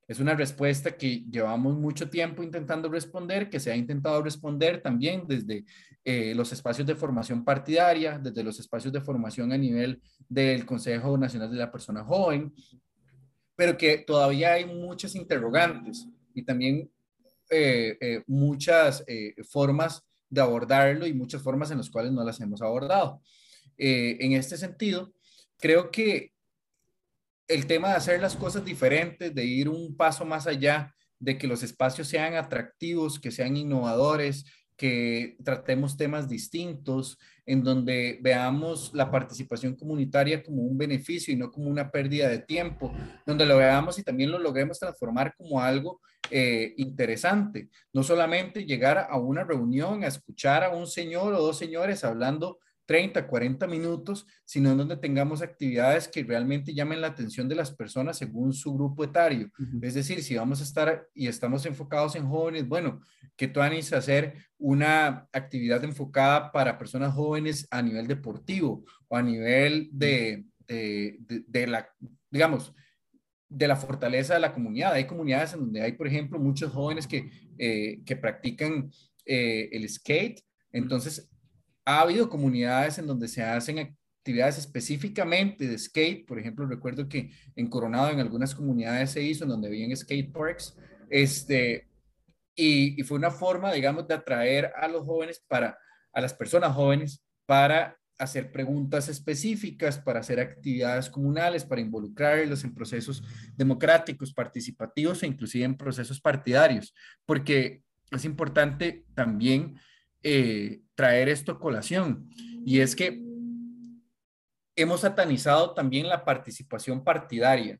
Speaker 3: Es una respuesta que llevamos mucho tiempo intentando responder, que se ha intentado responder también desde eh, los espacios de formación partidaria, desde los espacios de formación a nivel del Consejo Nacional de la Persona Joven, pero que todavía hay muchas interrogantes y también eh, eh, muchas formas de abordarlo y muchas formas en las cuales no las hemos abordado. en este sentido, creo que el tema de hacer las cosas diferentes, de ir un paso más allá, de que los espacios sean atractivos, que sean innovadores, que tratemos temas distintos, en donde veamos la participación comunitaria como un beneficio y no como una pérdida de tiempo, donde lo veamos y también lo logremos transformar como algo eh, interesante. No solamente llegar a una reunión a escuchar a un señor o dos señores hablando 30, 40 minutos, sino en donde tengamos actividades que realmente llamen la atención de las personas según su grupo etario. Es decir, si vamos a estar y estamos enfocados en jóvenes, bueno, que tú a hacer una actividad enfocada para personas jóvenes a nivel deportivo o a nivel de, de, la, digamos, de la fortaleza de la comunidad. Hay comunidades en donde hay, por ejemplo, muchos jóvenes que, eh, que practican eh, el skate. Entonces, ha habido comunidades en donde se hacen actividades específicamente de skate. Por ejemplo, recuerdo que en Coronado en algunas comunidades se hizo en donde habían skate parks. Este, y, fue una forma, digamos, de atraer a los jóvenes para, a las personas jóvenes para hacer preguntas específicas, para hacer actividades comunales, para involucrarlos en procesos democráticos, participativos e inclusive en procesos partidarios, porque es importante también eh, traer esto a colación. Y es que hemos satanizado también la participación partidaria.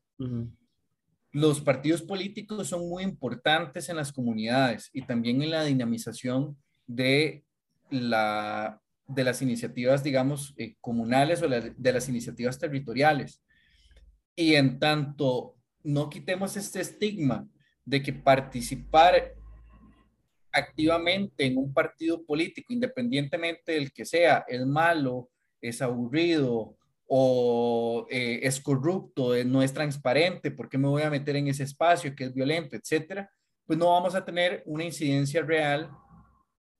Speaker 3: Los partidos políticos son muy importantes en las comunidades y también en la dinamización de, la, de las iniciativas, digamos, eh, comunales o de las iniciativas territoriales. Y en tanto no quitemos este estigma de que participar activamente en un partido político, independientemente del que sea, es malo, es aburrido o eh, es corrupto, eh, no es transparente, ¿por qué me voy a meter en ese espacio que es violento, etcétera? Pues no vamos a tener una incidencia real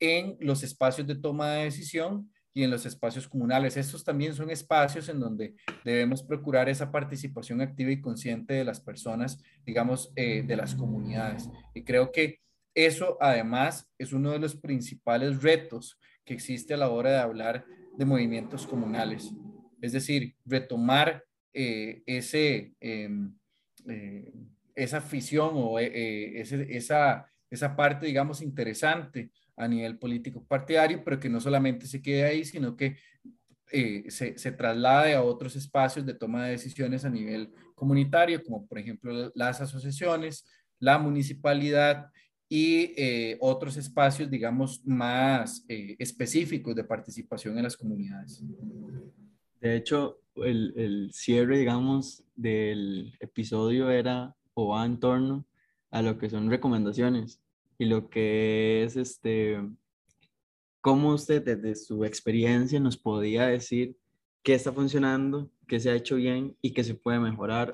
Speaker 3: en los espacios de toma de decisión y en los espacios comunales. Estos también son espacios en donde debemos procurar esa participación activa y consciente de las personas, digamos, eh, de las comunidades. Y creo que eso además es uno de los principales retos que existe a la hora de hablar de movimientos comunales. Es decir, retomar eh, ese, em, eh, esa afición o eh, esa, esa parte, digamos, interesante a nivel político partidario, pero que no solamente se quede ahí, sino que se, se, traslade a otros espacios de toma de decisiones a nivel comunitario, como por ejemplo las asociaciones, la municipalidad y eh, otros espacios, digamos, más eh, específicos de participación en las comunidades.
Speaker 4: De hecho, el, el, cierre, digamos, del episodio era o va en torno a lo que son recomendaciones y lo que es este cómo usted desde su experiencia nos podía decir qué está funcionando, qué se ha hecho bien y qué se puede mejorar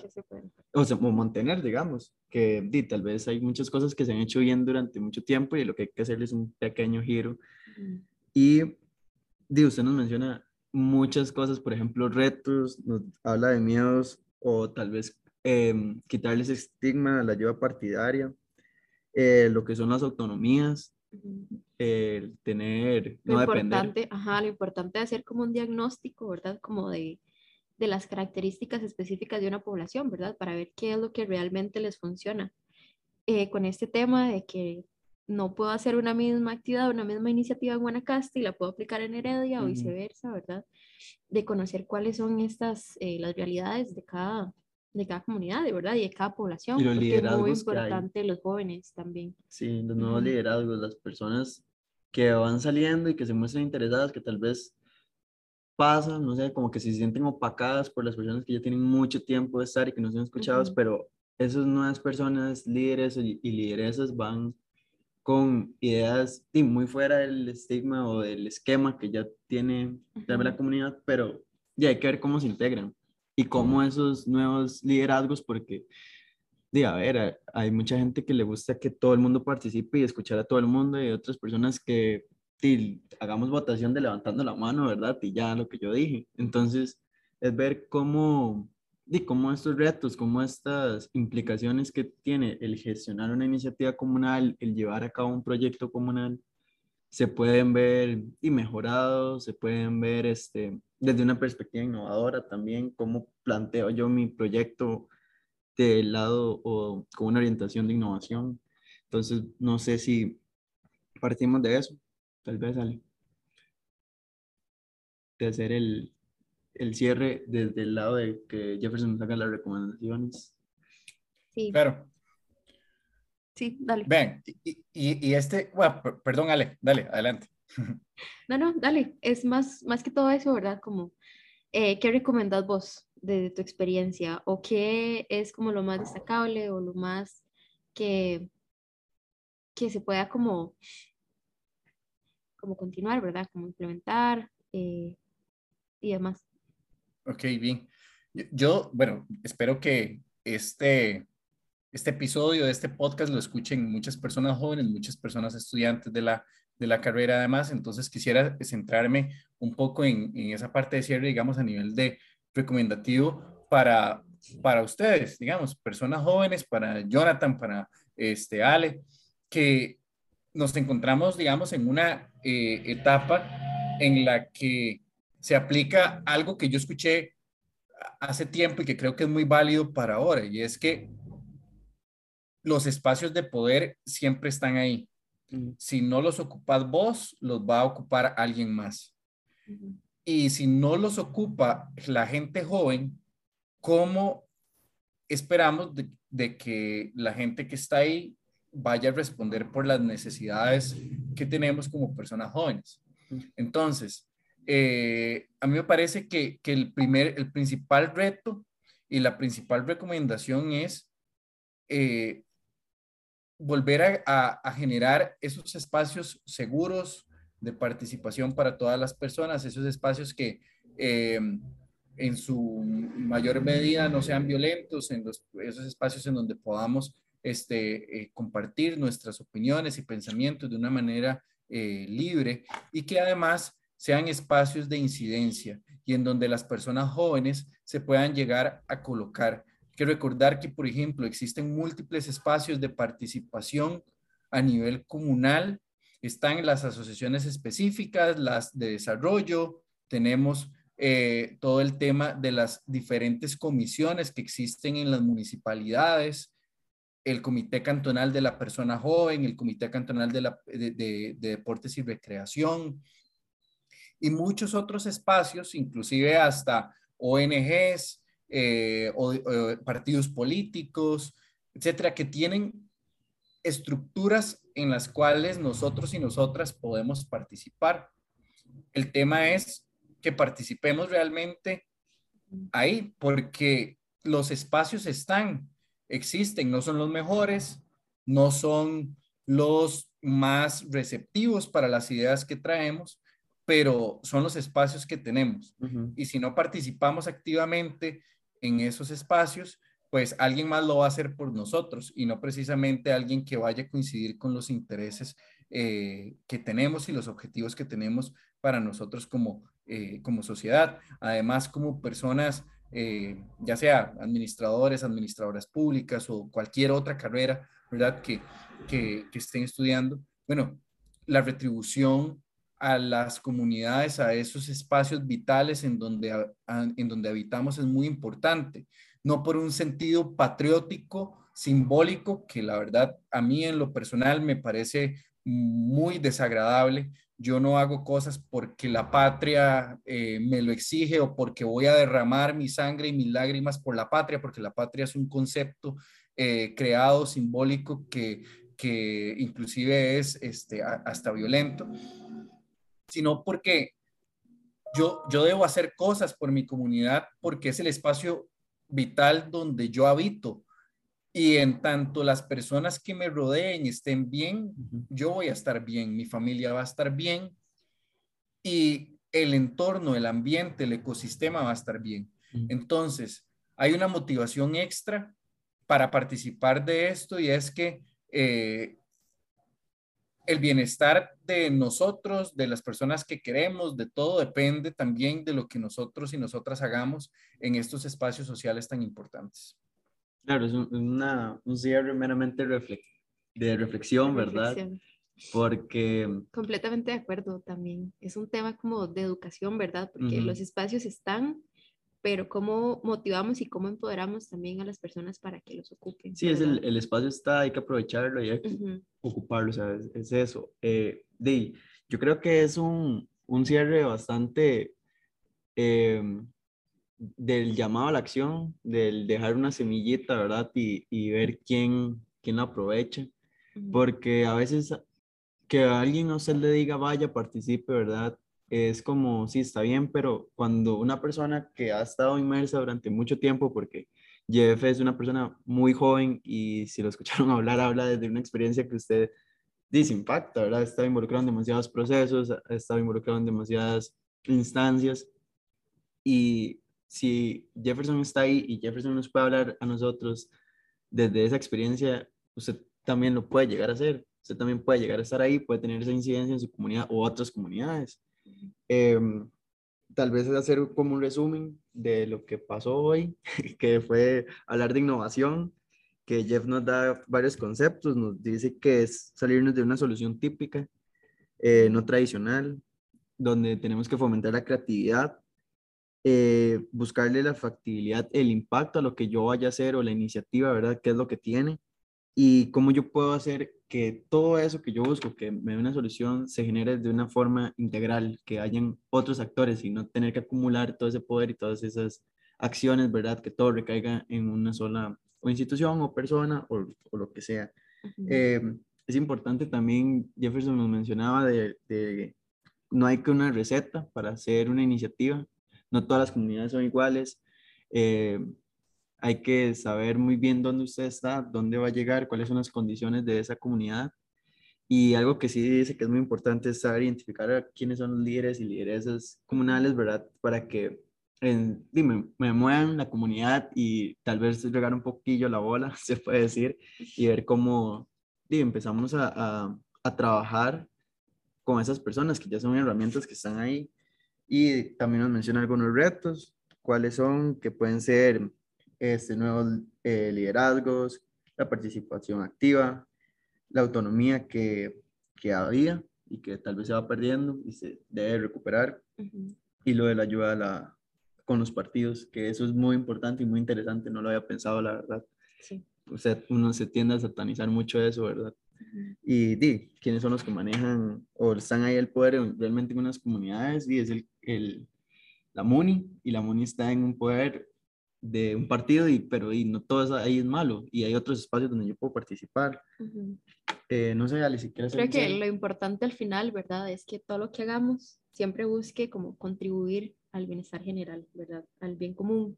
Speaker 4: o, sea, o mantener, digamos, que di, tal vez hay muchas cosas que se han hecho bien durante mucho tiempo y lo que hay que hacer es un pequeño giro. Y di, usted nos menciona muchas cosas, por ejemplo, retos, nos habla de miedos o tal vez eh, quitarles estigma a la ayuda partidaria, eh, lo que son las autonomías, el tener,
Speaker 2: lo importante, Ajá, lo importante de hacer como un diagnóstico, ¿verdad? Como de, de las características específicas de una población, ¿verdad? Para ver qué es lo que realmente les funciona. Eh, con este tema de que no puedo hacer una misma actividad, una misma iniciativa en Guanacaste y la puedo aplicar en Heredia o viceversa, ¿verdad? De conocer cuáles son estas, eh, las realidades de cada, de cada comunidad, de verdad, y de cada población.
Speaker 4: Y los liderazgos
Speaker 2: es muy importante los jóvenes también.
Speaker 4: Sí, los nuevos liderazgos, las personas que van saliendo y que se muestran interesadas, que tal vez pasan, no sé, como que se sienten opacadas por las personas que ya tienen mucho tiempo de estar y que no son escuchados, pero esas nuevas personas, líderes y, lideresas van con ideas muy fuera del estigma o del esquema que ya tiene la comunidad, pero ya hay que ver cómo se integran y cómo esos nuevos liderazgos, porque, diga, a ver, hay mucha gente que le gusta que todo el mundo participe y escuchar a todo el mundo y otras personas que hagamos votación de levantando la mano, ¿verdad? Y ya lo que yo dije. Entonces, es ver cómo, y cómo estos retos, cómo estas implicaciones que tiene el gestionar una iniciativa comunal, el llevar a cabo un proyecto comunal, se pueden ver y mejorados, se pueden ver este, desde una perspectiva innovadora también, cómo planteo yo mi proyecto del lado o con una orientación de innovación. Entonces, no sé si partimos de eso, tal vez Ale. De hacer el, el cierre desde el lado de que Jefferson nos haga las recomendaciones.
Speaker 2: Sí.
Speaker 3: Claro.
Speaker 2: Sí, dale.
Speaker 3: Ven, y, y, este, bueno, perdón, Ale, dale, adelante.
Speaker 2: No, no, dale, es más, más que todo eso, ¿verdad? Como, eh, ¿qué recomendás vos de, tu experiencia? ¿O qué es como lo más destacable o lo más que, que se pueda como, como continuar, ¿verdad? Como implementar eh, y demás.
Speaker 3: Ok, bien. Yo, bueno, espero que este, este episodio este podcast lo escuchen muchas personas jóvenes, muchas personas estudiantes de la, de la carrera además, entonces quisiera centrarme un poco en, en esa parte de cierre, digamos, a nivel de recomendativo para, para ustedes, digamos, personas jóvenes, para Jonathan, para este Ale, que nos encontramos, digamos, en una eh, etapa en la que se aplica algo que yo escuché hace tiempo y que creo que es muy válido para ahora, y es que los espacios de poder siempre están ahí. Si no los ocupas vos, los va a ocupar alguien más. Y si no los ocupa la gente joven, ¿cómo esperamos de, que la gente que está ahí vaya a responder por las necesidades que tenemos como personas jóvenes? Entonces, eh, a mí me parece que, el, primer, el principal reto y la principal recomendación es eh, volver a, generar esos espacios seguros de participación para todas las personas, esos espacios que eh, en su mayor medida no sean violentos, en los, esos espacios en donde podamos este, eh, compartir nuestras opiniones y pensamientos de una manera eh, libre y que además sean espacios de incidencia y en donde las personas jóvenes se puedan llegar a colocar. Que recordar que, por ejemplo, existen múltiples espacios de participación a nivel comunal. Están las asociaciones específicas, las de desarrollo, tenemos eh, todo el tema de las diferentes comisiones que existen en las municipalidades, el Comité Cantonal de la Persona Joven, el Comité Cantonal de, de Deportes y Recreación, y muchos otros espacios, inclusive hasta ONGs, eh, o, partidos políticos, etcétera, que tienen estructuras en las cuales nosotros y nosotras podemos participar. El tema es que participemos realmente ahí, porque los espacios están, existen, no son los mejores, no son los más receptivos para las ideas que traemos, pero son los espacios que tenemos. Y si no participamos activamente en esos espacios, pues alguien más lo va a hacer por nosotros y no precisamente alguien que vaya a coincidir con los intereses eh, que tenemos y los objetivos que tenemos para nosotros como, eh, como sociedad. Además, como personas, eh, ya sea administradores, administradoras públicas o cualquier otra carrera, ¿verdad? Que, que, que estén estudiando. Bueno, la retribución a las comunidades, a esos espacios vitales en donde, en donde habitamos es muy importante, no por un sentido patriótico, simbólico, que la verdad a mí en lo personal me parece muy desagradable. Yo no hago cosas porque la patria eh, me lo exige o porque voy a derramar mi sangre y mis lágrimas por la patria, porque la patria es un concepto eh, creado, simbólico, que, que inclusive es este, hasta violento sino porque yo, yo debo hacer cosas por mi comunidad porque es el espacio vital donde yo habito. Y en tanto las personas que me rodeen estén bien, yo voy a estar bien, mi familia va a estar bien y el entorno, el ambiente, el ecosistema va a estar bien. Entonces, hay una motivación extra para participar de esto y es que eh, el bienestar de nosotros, de las personas que queremos, de todo depende también de lo que nosotros y nosotras hagamos en estos espacios sociales tan importantes.
Speaker 4: Claro, es una, un cierre meramente de reflexión, ¿verdad? Porque...
Speaker 2: Completamente de acuerdo también. Es un tema como de educación, ¿verdad? Porque los espacios están, pero cómo motivamos y cómo empoderamos también a las personas para que los ocupen.
Speaker 4: Sí, es el, el, espacio está, hay que aprovecharlo y hay que ocuparlo, ¿sabes? Es eso. Eh, yo creo que es un, un cierre bastante em, del llamado a la acción, del dejar una semillita, ¿verdad? Y, y ver quién, quién la aprovecha. Porque a veces que alguien a usted le diga, vaya, participe, ¿verdad? es como, sí, está bien, pero cuando una persona que ha estado inmersa durante mucho tiempo, porque Jeff es una persona muy joven y si lo escucharon hablar, habla desde una experiencia que usted dice impacta, ¿verdad? Está involucrado en demasiados procesos, estado involucrado en demasiadas instancias y si Jefferson está ahí y Jefferson nos puede hablar a nosotros desde esa experiencia, usted también lo puede llegar a hacer. Usted también puede llegar a estar ahí, puede tener esa incidencia en su comunidad o otras comunidades. Em, tal vez hacer como un resumen de lo que pasó hoy, que fue hablar de innovación, que Jeff nos da varios conceptos, nos dice que es salirnos de una solución típica, eh, no tradicional, donde tenemos que fomentar la creatividad, eh, buscarle la factibilidad, el impacto a lo que yo vaya a hacer o la iniciativa, ¿verdad? ¿Qué es lo que tiene? Y cómo yo puedo hacer que todo eso que yo busco, que me dé una solución, se genere de una forma integral, que hayan otros actores y no tener que acumular todo ese poder y todas esas acciones, ¿verdad? Que todo recaiga en una sola o institución o persona o, o lo que sea. Eh, es importante también, Jefferson nos mencionaba de, de, no hay que una receta para hacer una iniciativa, no todas las comunidades son iguales. Eh, hay que saber muy bien dónde usted está, dónde va a llegar, cuáles son las condiciones de esa comunidad. Y algo que sí dice que es muy importante es saber identificar a quiénes son los líderes y lideresas comunales, ¿verdad? Para que en, dime, me muevan la comunidad y tal vez regar un poquillo la bola, se puede decir, y ver cómo empezamos a, a, a trabajar con esas personas que ya son herramientas que están ahí. Y también nos menciona algunos retos, cuáles son, que pueden ser este, nuevos eh, liderazgos, la participación activa, la autonomía que, que, había y que tal vez se va perdiendo y se debe recuperar, y lo de la ayuda la, con los partidos, que eso es muy importante y muy interesante, no lo había pensado, la verdad. Sí. O sea, uno se tiende a satanizar mucho eso, ¿verdad? Y di, quiénes son los que manejan o están ahí el poder realmente en unas comunidades, y es el, el, la MUNI, y la MUNI está en un poder de un partido, y, pero y no todo eso ahí es malo y hay otros espacios donde yo puedo participar. Eh, no sé, Ali, si quieres...
Speaker 2: Creo que lo importante al final, ¿verdad? Es que todo lo que hagamos siempre busque como contribuir al bienestar general, ¿verdad? Al bien común,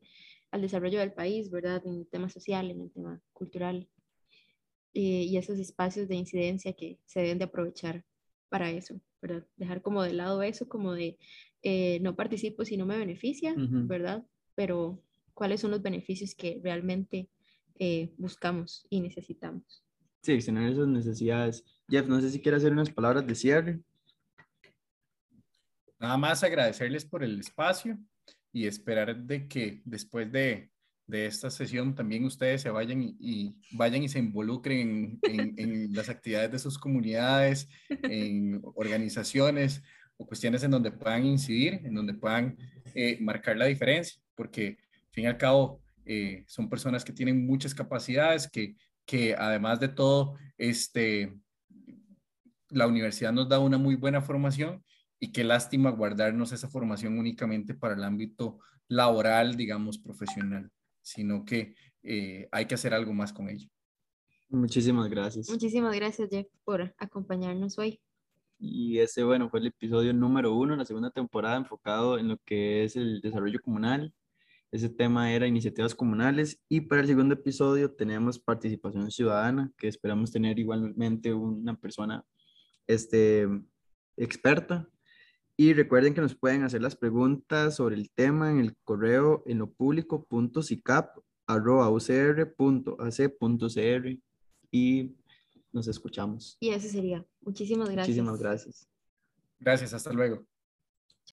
Speaker 2: al desarrollo del país, ¿verdad? En el tema social, en el tema cultural. Eh, y esos espacios de incidencia que se deben de aprovechar para eso, ¿verdad? Dejar como de lado eso, como de eh, no participo si no me beneficia, ¿verdad? Pero cuáles son los beneficios que realmente eh, buscamos y necesitamos.
Speaker 4: Sí, extener esas necesidades. Jeff, no sé si quiere hacer unas palabras de cierre.
Speaker 3: Nada más agradecerles por el espacio y esperar de que después de, de esta sesión también ustedes se vayan y, vayan y se involucren en, en, las actividades de sus comunidades, en organizaciones o cuestiones en donde puedan incidir, en donde puedan eh, marcar la diferencia, porque al fin y al cabo eh, son personas que tienen muchas capacidades, que, que además de todo, este, la universidad nos da una muy buena formación y qué lástima guardarnos esa formación únicamente para el ámbito laboral, digamos, profesional sino que eh, hay que hacer algo más con ello.
Speaker 4: Muchísimas gracias.
Speaker 2: Muchísimas gracias, Jeff, por acompañarnos hoy.
Speaker 4: Y ese, bueno, fue el episodio número uno en la segunda temporada enfocado en lo que es el desarrollo comunal. Ese tema era iniciativas comunales y para el segundo episodio tenemos participación ciudadana, que esperamos tener igualmente una persona este, experta y recuerden que nos pueden hacer las preguntas sobre el tema en el correo en lo público.sicap.ucr.ac.cr y nos escuchamos.
Speaker 2: Y eso sería. Muchísimas gracias.
Speaker 4: Muchísimas gracias.
Speaker 3: Gracias, hasta luego.